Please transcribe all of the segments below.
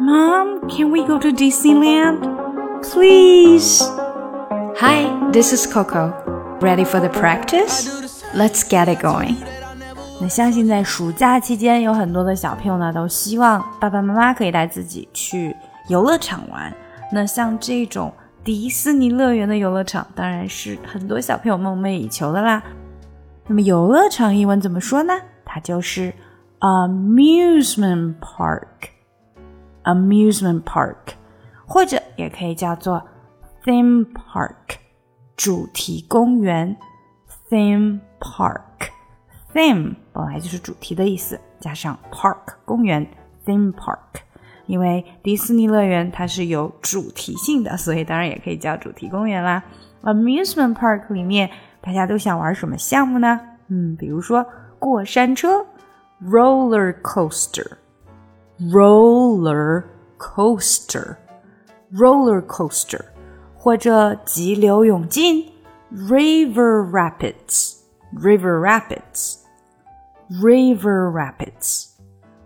Mom, can we go to Disneyland? Please. Hi, this is Coco. Ready for the practice? Let's get it going. 那相信在暑假期间，有很多的小朋友呢，都希望爸爸妈妈可以带自己去游乐场玩。那像这种迪士尼乐园的游乐场，当然是很多小朋友梦寐以求的啦。那么游乐场英文怎么说呢？它就是 amusement park amusement park，或者也可以叫做 theme park，主题公园，theme park。Theme 本来就是主题的意思，加上 park 公园，theme park。因为迪士尼乐园它是有主题性的，所以当然也可以叫主题公园啦。Amusement park 里面大家都想玩什么项目呢？嗯，比如说过山车 roller coaster roller coaster, roller coaster，roller coaster，或者激流勇进 river rapids，river rapids，river rapids。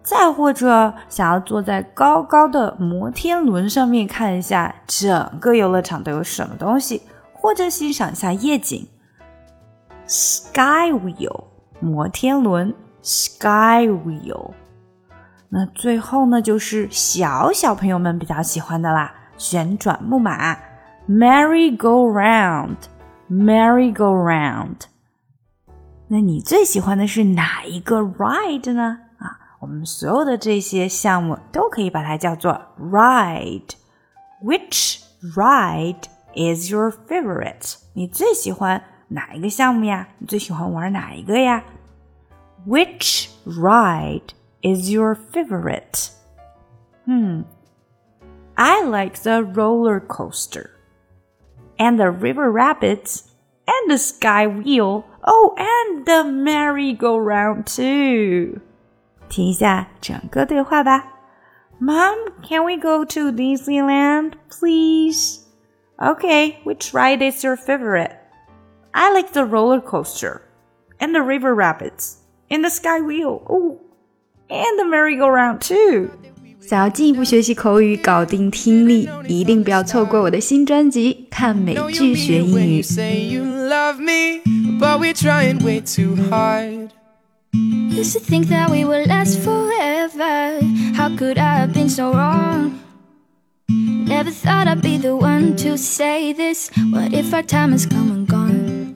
再或者想要坐在高高的摩天轮上面看一下整个游乐场都有什么东西，或者欣赏一下夜景。Sky wheel 摩天轮，Sky wheel。那最后呢，就是小小朋友们比较喜欢的啦，旋转木马，Merry Go Round，Merry Go Round。那你最喜欢的是哪一个 ride 呢？啊，我们所有的这些项目都可以把它叫做 ride。Which ride is your favorite？你最喜欢哪一个项目呀？你最喜欢玩哪一个呀？Which ride is your favorite？嗯，I like the roller coaster and the river rapids and the sky wheel. Oh, and the merry-go-round too. 听一下整个对话吧。Mom, can we go to Disneyland, please? Okay, which ride is your favorite? I like the roller coaster, and the river rapids, and the sky wheel. Oh, and the merry-go-round too. 想要进一步学习口语，搞定听力，一定不要错过我的新专辑《看美剧学英语》。but we're trying way too hard. Used to think that we would last forever. How could I have been so wrong? Never thought I'd be the one to say this. What if our time has come and gone?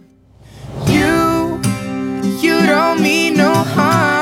You, you don't mean no harm, but you're stringing